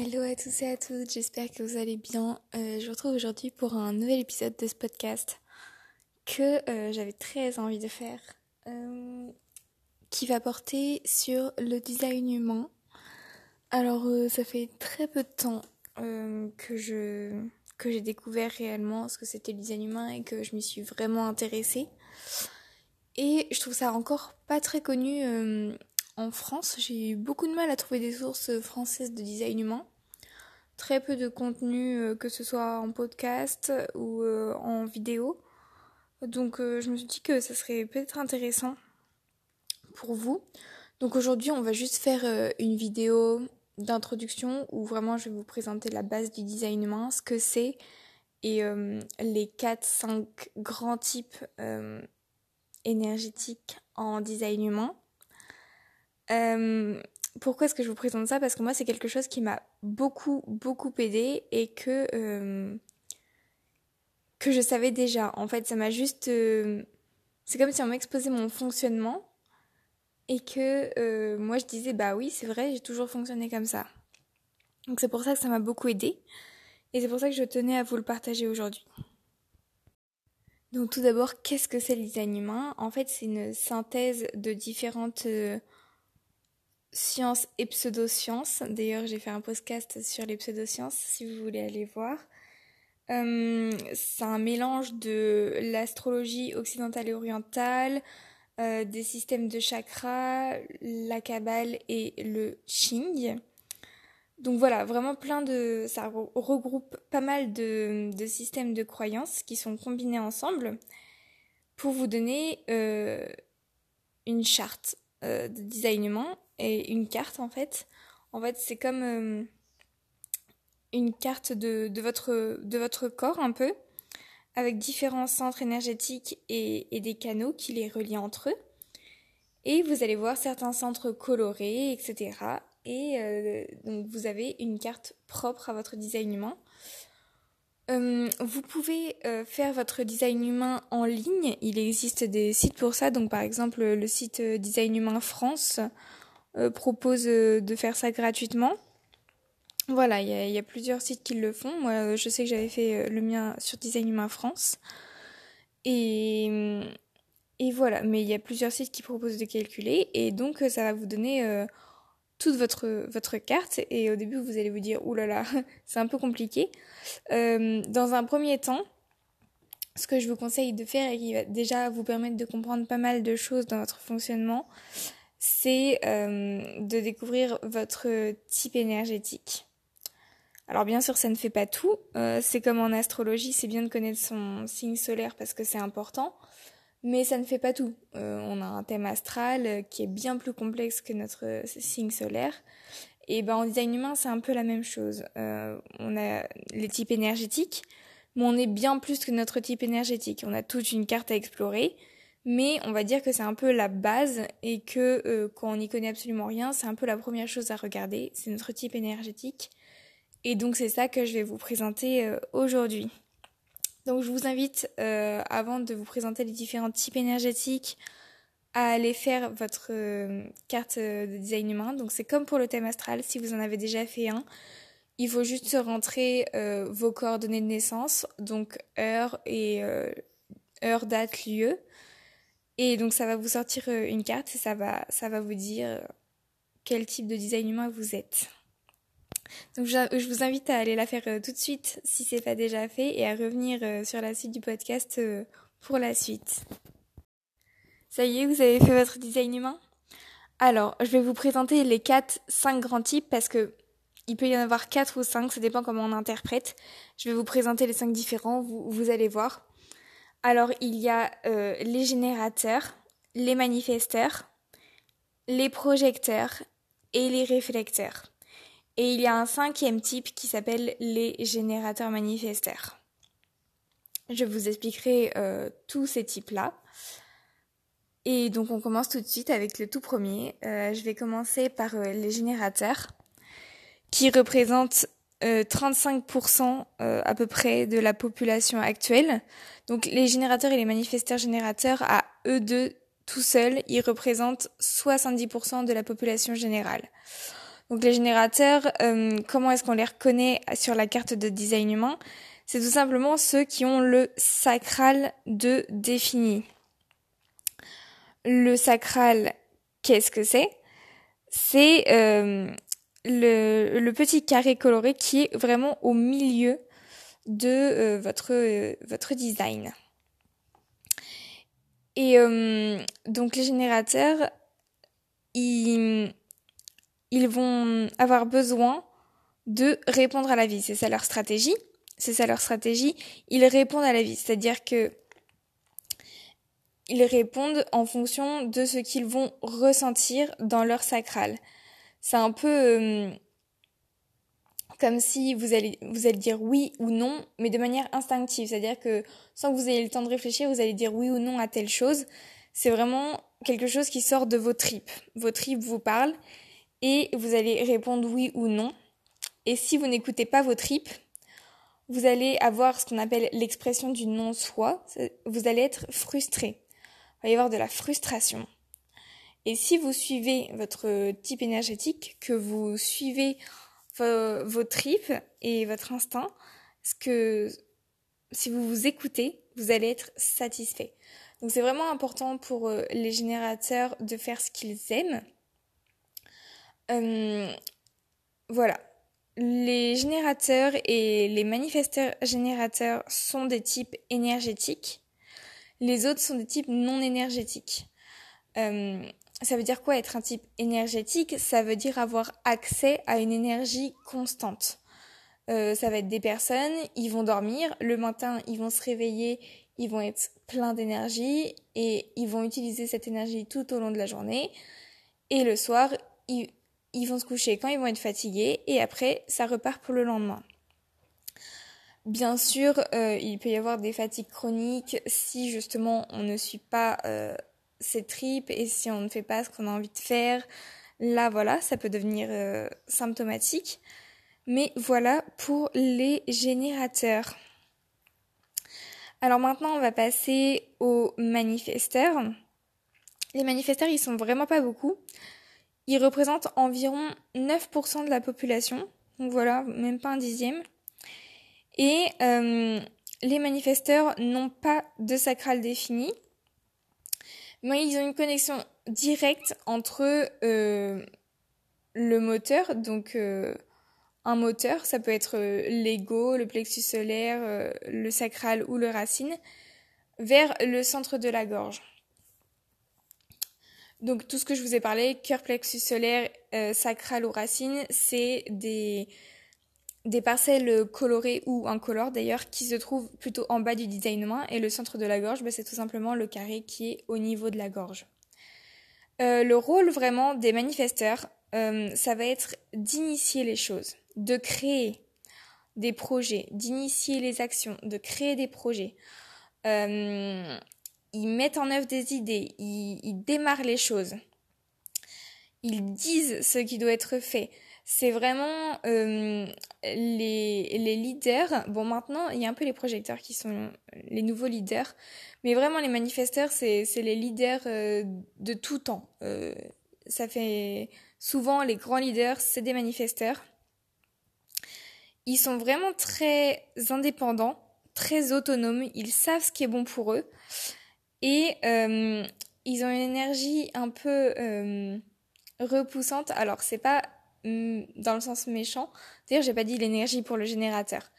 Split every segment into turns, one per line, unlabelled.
Hello à tous et à toutes, j'espère que vous allez bien. Euh, je vous retrouve aujourd'hui pour un nouvel épisode de ce podcast que euh, j'avais très envie de faire, euh, qui va porter sur le design humain. Alors ça fait très peu de temps que je que j'ai découvert réellement ce que c'était le design humain et que je m'y suis vraiment intéressée. Et je trouve ça encore pas très connu en France, j'ai eu beaucoup de mal à trouver des sources françaises de design humain. Très peu de contenu, euh, que ce soit en podcast ou euh, en vidéo. Donc euh, je me suis dit que ça serait peut-être intéressant pour vous. Donc aujourd'hui on va juste faire une vidéo d'introduction où vraiment je vais vous présenter la base du design humain, ce que c'est et les 4-5 grands types énergétiques en design humain. Euh, pourquoi est-ce que je vous présente ça? Parce que moi, c'est quelque chose qui m'a beaucoup, beaucoup aidé et que, euh, que je savais déjà. En fait, ça m'a juste. Euh, c'est comme si on m'exposait mon fonctionnement et que moi, je disais, bah oui, c'est vrai, j'ai toujours fonctionné comme ça. Donc, c'est pour ça que ça m'a beaucoup aidé et c'est pour ça que je tenais à vous le partager aujourd'hui. Donc, tout d'abord, qu'est-ce que c'est le design humain? En fait, c'est une synthèse de différentes sciences et pseudosciences. D'ailleurs, j'ai fait un podcast sur les pseudosciences si vous voulez aller voir. Euh, c'est un mélange de l'astrologie occidentale et orientale, euh, des systèmes de chakras, la kabbale et le Qing. Donc voilà, vraiment plein de... Ça regroupe pas mal de, systèmes de croyances qui sont combinés ensemble pour vous donner euh, une charte de designement et une carte en fait. En fait, c'est comme euh, une carte de, de, votre, de votre corps un peu, avec différents centres énergétiques et, et des canaux qui les relient entre eux. Et vous allez voir certains centres colorés, etc. Et euh, donc vous avez une carte propre à votre design humain. Euh, vous pouvez faire votre design humain en ligne. Il existe des sites pour ça. Donc par exemple le site Design Humain France propose euh, de faire ça gratuitement. Voilà, il y, a plusieurs sites qui le font. Moi, euh, je sais que j'avais fait le mien sur Design Humain France. Et, et voilà, mais il y a plusieurs sites qui proposent de calculer. Et donc, ça va vous donner toute votre, votre carte. Et au début, vous allez vous dire, oulala, c'est un peu compliqué. dans un premier temps, ce que je vous conseille de faire et qui va déjà vous permettre de comprendre pas mal de choses dans votre fonctionnement, c'est euh, de découvrir votre type énergétique. Alors bien sûr, ça ne fait pas tout. Euh, c'est comme en astrologie, c'est bien de connaître son signe solaire parce que c'est important, mais ça ne fait pas tout. Euh, on a un thème astral qui est bien plus complexe que notre signe solaire. Et ben en design humain, c'est un peu la même chose. on a les types énergétiques, mais on est bien plus que notre type énergétique. On a toute une carte à explorer mais on va dire que c'est un peu la base et que euh, quand on n'y connaît absolument rien, c'est un peu la première chose à regarder, c'est notre type énergétique. Et donc c'est ça que je vais vous présenter euh, aujourd'hui. Donc je vous invite, euh, avant de vous présenter les différents types énergétiques, à aller faire votre carte de design humain. Donc c'est comme pour le thème astral, si vous en avez déjà fait un, il faut juste rentrer vos coordonnées de naissance, donc heure et heure, date, lieu. Et donc ça va vous sortir euh, une carte et ça va, ça va vous dire euh, quel type de design humain vous êtes. Donc je vous invite à aller la faire euh, tout de suite si c'est pas déjà fait et à revenir sur la suite du podcast pour la suite. Ça y est, vous avez fait votre design humain? Alors, je vais vous présenter les 4 5 grands types parce que il peut y en avoir 4 ou 5, ça dépend comment on interprète. Je vais vous présenter les 5 différents, vous, vous allez voir. Alors il y a euh, les générateurs, les manifesteurs, les projecteurs et les réflecteurs. Et il y a un cinquième type qui s'appelle les générateurs manifesteurs. Je vous expliquerai euh, tous ces types-là. Et donc on commence tout de suite avec le tout premier. Euh, je vais commencer par les générateurs qui représentent 35% à peu près de la population actuelle. Donc les générateurs et les manifesteurs générateurs, à eux deux tout seuls, ils représentent 70% de la population générale. Donc les générateurs, euh, comment est-ce qu'on les reconnaît sur la carte de design humain C'est tout simplement ceux qui ont le sacral de défini. Le sacral, qu'est-ce que c'est? C'est euh, le, petit carré coloré qui est vraiment au milieu de euh, votre, votre design. Et donc les générateurs, ils, ils vont avoir besoin de répondre à la vie. C'est ça leur stratégie. C'est ça leur stratégie. Ils répondent à la vie. C'est-à-dire que ils répondent en fonction de ce qu'ils vont ressentir dans leur sacral. C'est un peu euh, comme si vous allez, vous allez dire oui ou non, mais de manière instinctive. C'est-à-dire que sans que vous ayez le temps de réfléchir, vous allez dire oui ou non à telle chose. C'est vraiment quelque chose qui sort de vos tripes. Vos tripes vous parlent et vous allez répondre oui ou non. Et si vous n'écoutez pas vos tripes, vous allez avoir ce qu'on appelle l'expression du non-soi. Vous allez être frustré. Il va y avoir de la frustration. Et si vous suivez votre type énergétique, que vous suivez vos, tripes et votre instinct, ce que si vous vous écoutez, vous allez être satisfait. Donc c'est vraiment important pour euh, les générateurs de faire ce qu'ils aiment euh, voilà. Les générateurs et les manifesteurs générateurs sont des types énergétiques. Les autres sont des types non énergétiques. Euh, ça veut dire quoi être un type énergétique? Ça veut dire avoir accès à une énergie constante. Euh, ça va être des personnes, ils vont dormir, le matin ils vont se réveiller, ils vont être pleins d'énergie et ils vont utiliser cette énergie tout au long de la journée. Et le soir, ils, vont se coucher quand ils vont être fatigués et après ça repart pour le lendemain. Bien sûr, euh, il peut y avoir des fatigues chroniques si justement on ne suit pas euh, ses tripes et si on ne fait pas ce qu'on a envie de faire. Là, voilà, ça peut devenir euh, symptomatique. Mais voilà pour les générateurs. Alors maintenant, on va passer aux manifesteurs. Les manifesteurs, ils sont vraiment pas beaucoup. Ils représentent environ 9% de la population, donc voilà, même pas un dixième. Et euh, les manifesteurs n'ont pas de sacral défini, mais ils ont une connexion directe entre euh, le moteur, donc euh, un moteur, ça peut être l'ego, le plexus solaire, le sacral ou le racine, vers le centre de la gorge. Donc tout ce que je vous ai parlé, cœur, plexus solaire, euh, sacral ou racine, c'est des, des parcelles colorées ou incolores d'ailleurs qui se trouvent plutôt en bas du design humain et le centre de la gorge, bah, c'est tout simplement le carré qui est au niveau de la gorge. Euh, le rôle vraiment des manifesteurs, euh, ça va être d'initier les choses, de créer des projets, d'initier les actions, de créer des projets ils mettent en œuvre des idées, ils, démarrent les choses, ils disent ce qui doit être fait. C'est vraiment euh, les, les leaders. Bon, maintenant, il y a un peu les projecteurs qui sont les nouveaux leaders, mais vraiment les manifesteurs, c'est les leaders euh, de tout temps. Euh, ça fait souvent les grands leaders, c'est des manifesteurs. Ils sont vraiment très indépendants, très autonomes, ils savent ce qui est bon pour eux. Et euh, ils ont une énergie un peu repoussante. Alors, c'est pas dans le sens méchant. D'ailleurs, j'ai pas dit l'énergie pour le générateur.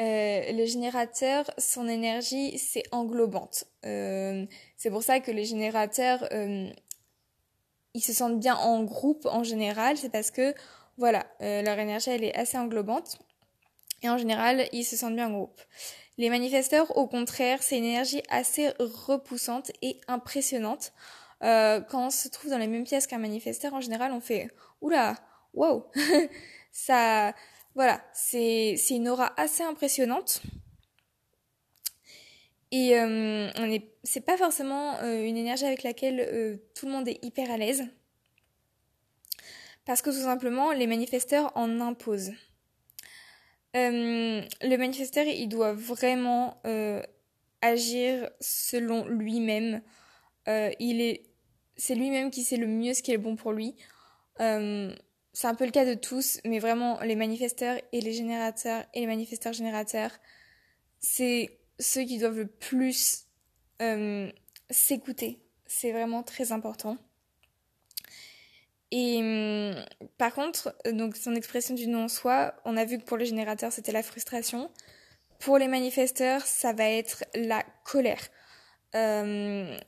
Euh, le générateur, son énergie, c'est englobante. Euh, c'est pour ça que les générateurs, euh, ils se sentent bien en groupe en général. C'est parce que, voilà, leur énergie, elle est assez englobante. Et en général, ils se sentent bien en groupe. Les manifesteurs, au contraire, c'est une énergie assez repoussante et impressionnante. Quand on se trouve dans la même pièce qu'un manifesteur, en général, on fait oula, wow, ça, voilà, c'est une aura assez impressionnante. Et euh, on est, c'est pas forcément euh, une énergie avec laquelle euh, tout le monde est hyper à l'aise, parce que tout simplement, les manifesteurs en imposent. Euh, le manifesteur, il doit vraiment agir selon lui-même. Il est, c'est lui-même qui sait le mieux ce qui est bon pour lui. C'est un peu le cas de tous, mais vraiment les manifesteurs et les générateurs et les manifesteurs générateurs, c'est ceux qui doivent le plus euh, s'écouter. C'est vraiment très important. Et hum, par contre, donc son expression du non soi, on a vu que pour le générateur c'était la frustration. Pour les manifesteurs, ça va être la colère. Euh,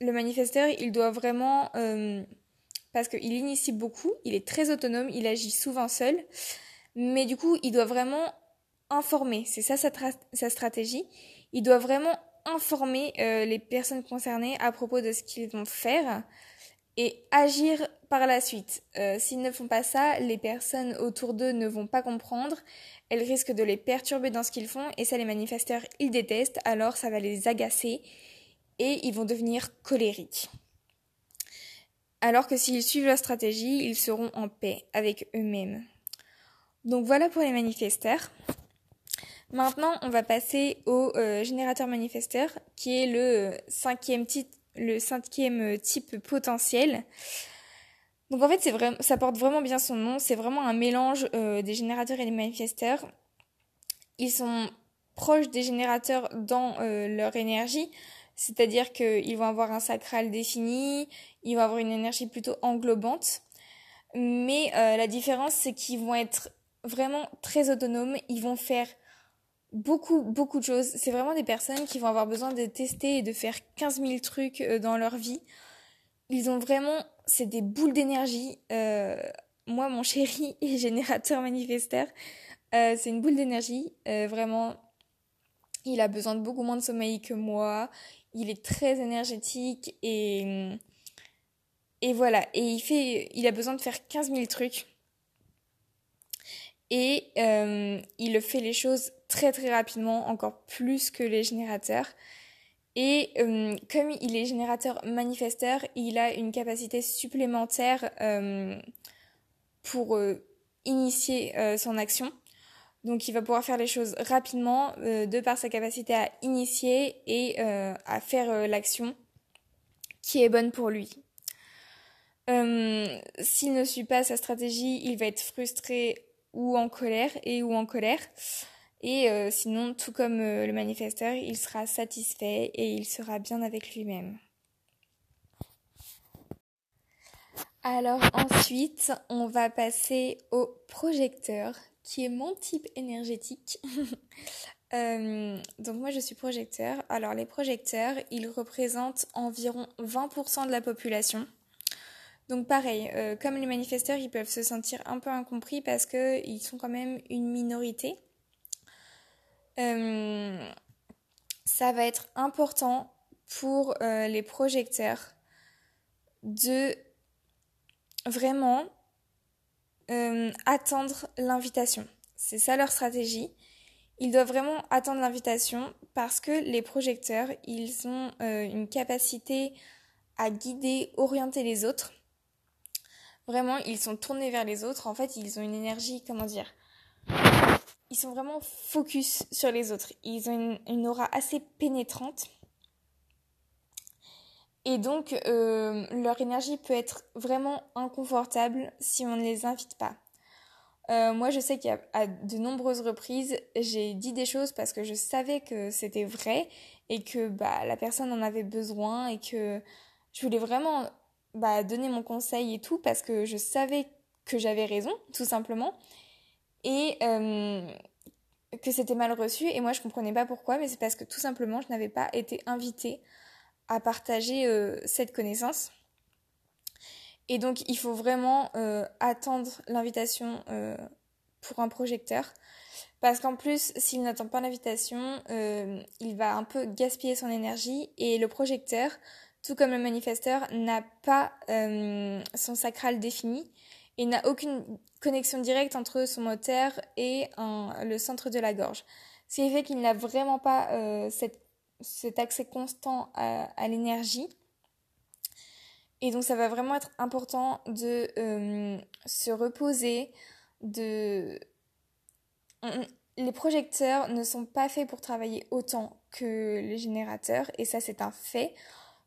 le manifesteur, il doit vraiment, euh, parce qu'il initie beaucoup, il est très autonome, il agit souvent seul, mais du coup, il doit vraiment informer, c'est ça sa, stratégie, il doit vraiment informer euh, les personnes concernées à propos de ce qu'ils vont faire et agir par la suite. Euh, s'ils ne font pas ça, les personnes autour d'eux ne vont pas comprendre, elles risquent de les perturber dans ce qu'ils font et ça les manifesteurs ils détestent, alors ça va les agacer et ils vont devenir colériques. Alors que s'ils suivent leur stratégie, ils seront en paix avec eux-mêmes. Donc voilà pour les manifesteurs. Maintenant, on va passer au euh, générateur manifesteur, qui est le cinquième, type, le cinquième type potentiel. Donc en fait, ça porte vraiment bien son nom. C'est vraiment un mélange euh, des générateurs et des manifesteurs. Ils sont proches des générateurs dans euh, leur énergie, c'est-à-dire qu'ils vont avoir un sacral défini, ils vont avoir une énergie plutôt englobante. Mais euh, la différence, c'est qu'ils vont être vraiment très autonomes, ils vont faire beaucoup, beaucoup de choses. C'est vraiment des personnes qui vont avoir besoin de tester et de faire 15 000 trucs euh, dans leur vie. Ils ont vraiment, c'est des boules d'énergie. Euh, moi, mon chéri générateur manifesteur. c'est une boule d'énergie, vraiment. Il a besoin de beaucoup moins de sommeil que moi il est très énergétique et et voilà. Et il fait il a besoin de faire 15 000 trucs. Et euh, il fait les choses très très rapidement encore plus que les générateurs. Et euh, comme il est générateur manifesteur il a une capacité supplémentaire euh, pour initier son action donc il va pouvoir faire les choses rapidement euh, de par sa capacité à initier et euh, à faire euh, l'action qui est bonne pour lui. S'il ne suit pas sa stratégie, il va être frustré ou en colère et ou en colère. Et sinon, tout comme le manifesteur, il sera satisfait et il sera bien avec lui-même. Alors ensuite, on va passer au projecteur qui est mon type énergétique. Euh, donc moi je suis projecteur. Alors les projecteurs, ils représentent environ 20% de la population. Donc pareil, euh, comme les manifesteurs, ils peuvent se sentir un peu incompris parce qu'ils sont quand même une minorité. Euh, ça va être important pour les projecteurs de vraiment euh, attendre l'invitation. C'est ça leur stratégie. Ils doivent vraiment attendre l'invitation parce que les projecteurs, ils ont euh, une capacité à guider, orienter les autres. Vraiment, ils sont tournés vers les autres. En fait, ils ont une énergie, comment dire Ils sont vraiment focus sur les autres. Ils ont une aura assez pénétrante. Et donc, euh, leur énergie peut être vraiment inconfortable si on ne les invite pas. Euh, moi, je sais qu'à de nombreuses reprises, j'ai dit des choses parce que je savais que c'était vrai et que bah, la personne en avait besoin et que je voulais vraiment bah, donner mon conseil et tout parce que je savais que j'avais raison, tout simplement. Et euh, que c'était mal reçu. Et moi, je comprenais pas pourquoi, mais c'est parce que tout simplement, je n'avais pas été invitée à partager euh, cette connaissance. Et donc, il faut vraiment euh, attendre l'invitation euh, pour un projecteur. Parce qu'en plus, s'il n'attend pas l'invitation, il va un peu gaspiller son énergie. Et le projecteur, tout comme le manifesteur, n'a pas son sacral défini et n'a aucune connexion directe entre son moteur et le centre de la gorge. Ce qui fait qu'il n'a vraiment pas cette cet accès constant à, l'énergie. Et donc ça va vraiment être important de euh, se reposer, de... Les projecteurs ne sont pas faits pour travailler autant que les générateurs, et ça c'est un fait.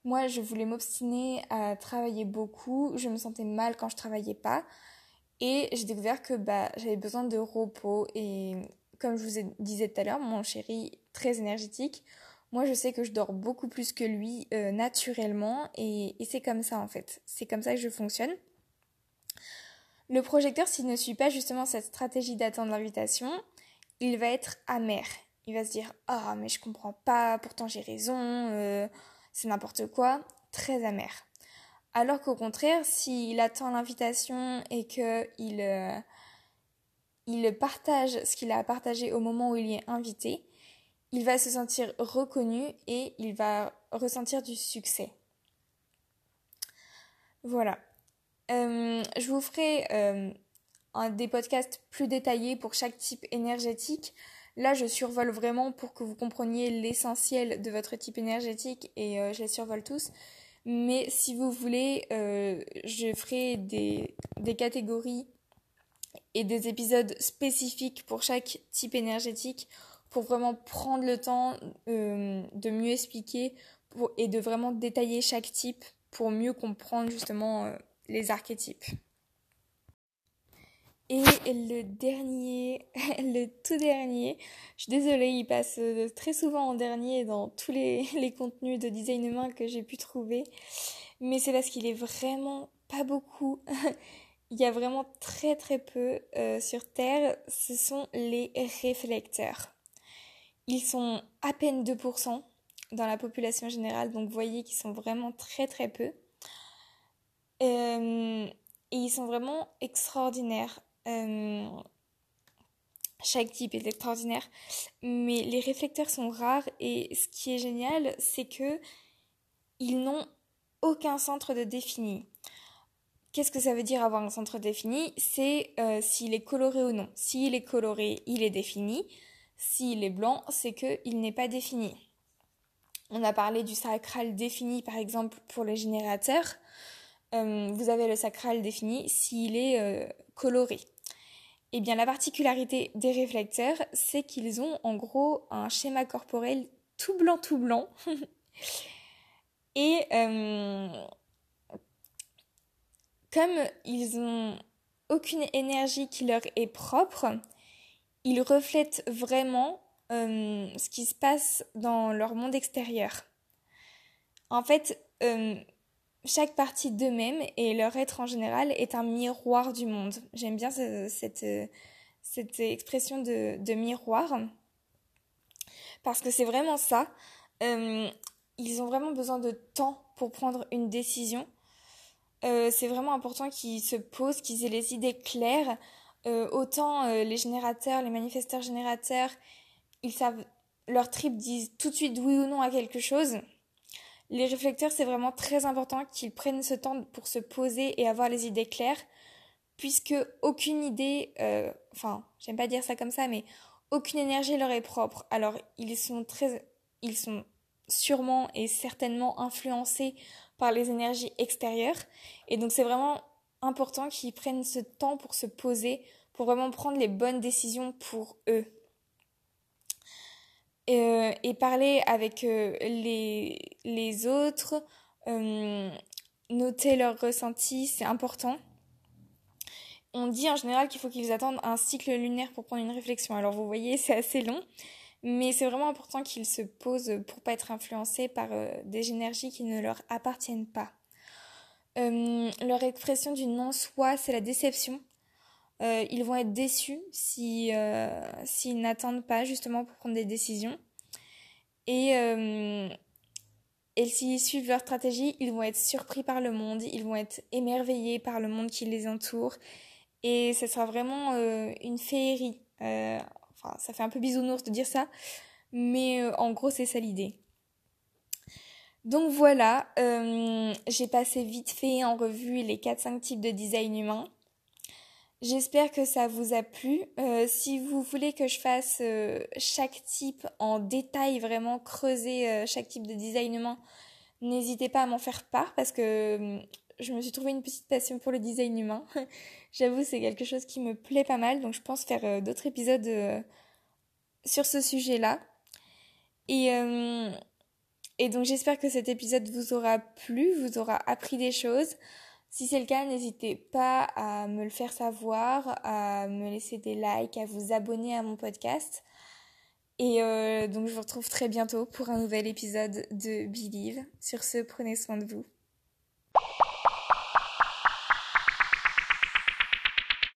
Moi, je voulais m'obstiner à travailler beaucoup, je me sentais mal quand je travaillais pas. Et j'ai découvert que bah, j'avais besoin de repos. Et comme je vous disais tout à l'heure, mon chéri, très énergétique, moi je sais que je dors beaucoup plus que lui euh, naturellement. Et, c'est comme ça en fait. C'est comme ça que je fonctionne. Le projecteur, s'il ne suit pas justement cette stratégie d'attendre l'invitation, il va être amer. Il va se dire Ah, mais je comprends pas, pourtant j'ai raison, euh, c'est n'importe quoi. Très amer. Alors qu'au contraire, s'il attend l'invitation et qu'il euh, il partage ce qu'il a partagé au moment où il y est invité, il va se sentir reconnu et il va ressentir du succès. Voilà. Euh, je vous ferai euh, des podcasts plus détaillés pour chaque type énergétique. Là, je survole vraiment pour que vous compreniez l'essentiel de votre type énergétique et je les survole tous. Mais si vous voulez, euh, je ferai des catégories et des épisodes spécifiques pour chaque type énergétique pour vraiment prendre le temps euh, de mieux expliquer et de vraiment détailler chaque type pour mieux comprendre justement euh, les archétypes. Et le dernier, le tout dernier, je suis désolée, il passe euh, très souvent en dernier dans tous les, contenus de design humain que j'ai pu trouver, mais c'est parce qu'il est vraiment pas beaucoup. il y a vraiment très très peu sur Terre, ce sont les réflecteurs. Ils sont à peine 2% dans la population générale, donc vous voyez qu'ils sont vraiment très très peu. Euh, et ils sont vraiment extraordinaires. Euh, chaque type est extraordinaire, mais les réflecteurs sont rares et ce qui est génial, c'est que ils n'ont aucun centre de défini. Qu'est-ce que ça veut dire avoir un centre défini? C'est euh, s'il est coloré ou non. S'il est coloré, il est défini. S'il est blanc, c'est qu'il n'est pas défini. On a parlé du sacral défini, par exemple, pour les générateurs. Euh, vous avez le sacral défini s'il est coloré. Eh bien, la particularité des réflecteurs, c'est qu'ils ont en gros un schéma corporel tout blanc, tout blanc. Et euh, comme ils ont aucune énergie qui leur est propre, ils reflètent vraiment euh, ce qui se passe dans leur monde extérieur. En fait, euh, chaque partie d'eux-mêmes et leur être en général est un miroir du monde. J'aime bien cette, cette expression de, de, miroir parce que c'est vraiment ça. Euh, ils ont vraiment besoin de temps pour prendre une décision. Euh, c'est vraiment important qu'ils se posent, qu'ils aient les idées claires. Euh, autant les générateurs, les manifesteurs générateurs, ils savent, leur trip disent tout de suite oui ou non à quelque chose les réflecteurs, c'est vraiment très important qu'ils prennent ce temps pour se poser et avoir les idées claires, puisque aucune idée, euh, enfin, j'aime pas dire ça comme ça, mais aucune énergie leur est propre. Alors, ils sont très, ils sont sûrement et certainement influencés par les énergies extérieures, et donc c'est vraiment important qu'ils prennent ce temps pour se poser, pour vraiment prendre les bonnes décisions pour eux. Euh, et parler avec euh, les, les autres, euh, noter leurs ressentis, c'est important. On dit en général qu'il faut qu'ils attendent un cycle lunaire pour prendre une réflexion. Alors vous voyez, c'est assez long, mais c'est vraiment important qu'ils se posent pour pas être influencés par des énergies qui ne leur appartiennent pas. Leur expression du non-soi, c'est la déception. Euh, ils vont être déçus si euh, s'ils n'attendent pas justement pour prendre des décisions. Et, euh, et s'ils suivent leur stratégie, ils vont être surpris par le monde, ils vont être émerveillés par le monde qui les entoure. Et ce sera vraiment une féerie. enfin, ça fait un peu bisounours de dire ça, mais en gros, c'est ça l'idée. Donc voilà, j'ai passé vite fait en revue les 4-5 types de design humain. J'espère que ça vous a plu. Euh, si vous voulez que je fasse euh, chaque type en détail, vraiment creuser euh, chaque type de design humain, n'hésitez pas à m'en faire part parce que je me suis trouvé une petite passion pour le design humain. J'avoue, c'est quelque chose qui me plaît pas mal, donc je pense faire d'autres épisodes sur ce sujet-là. Et, et donc j'espère que cet épisode vous aura plu, vous aura appris des choses. Si c'est le cas, n'hésitez pas à me le faire savoir, à me laisser des likes, à vous abonner à mon podcast. Et euh, donc je vous retrouve très bientôt pour un nouvel épisode de Believe. Sur ce, prenez soin de vous.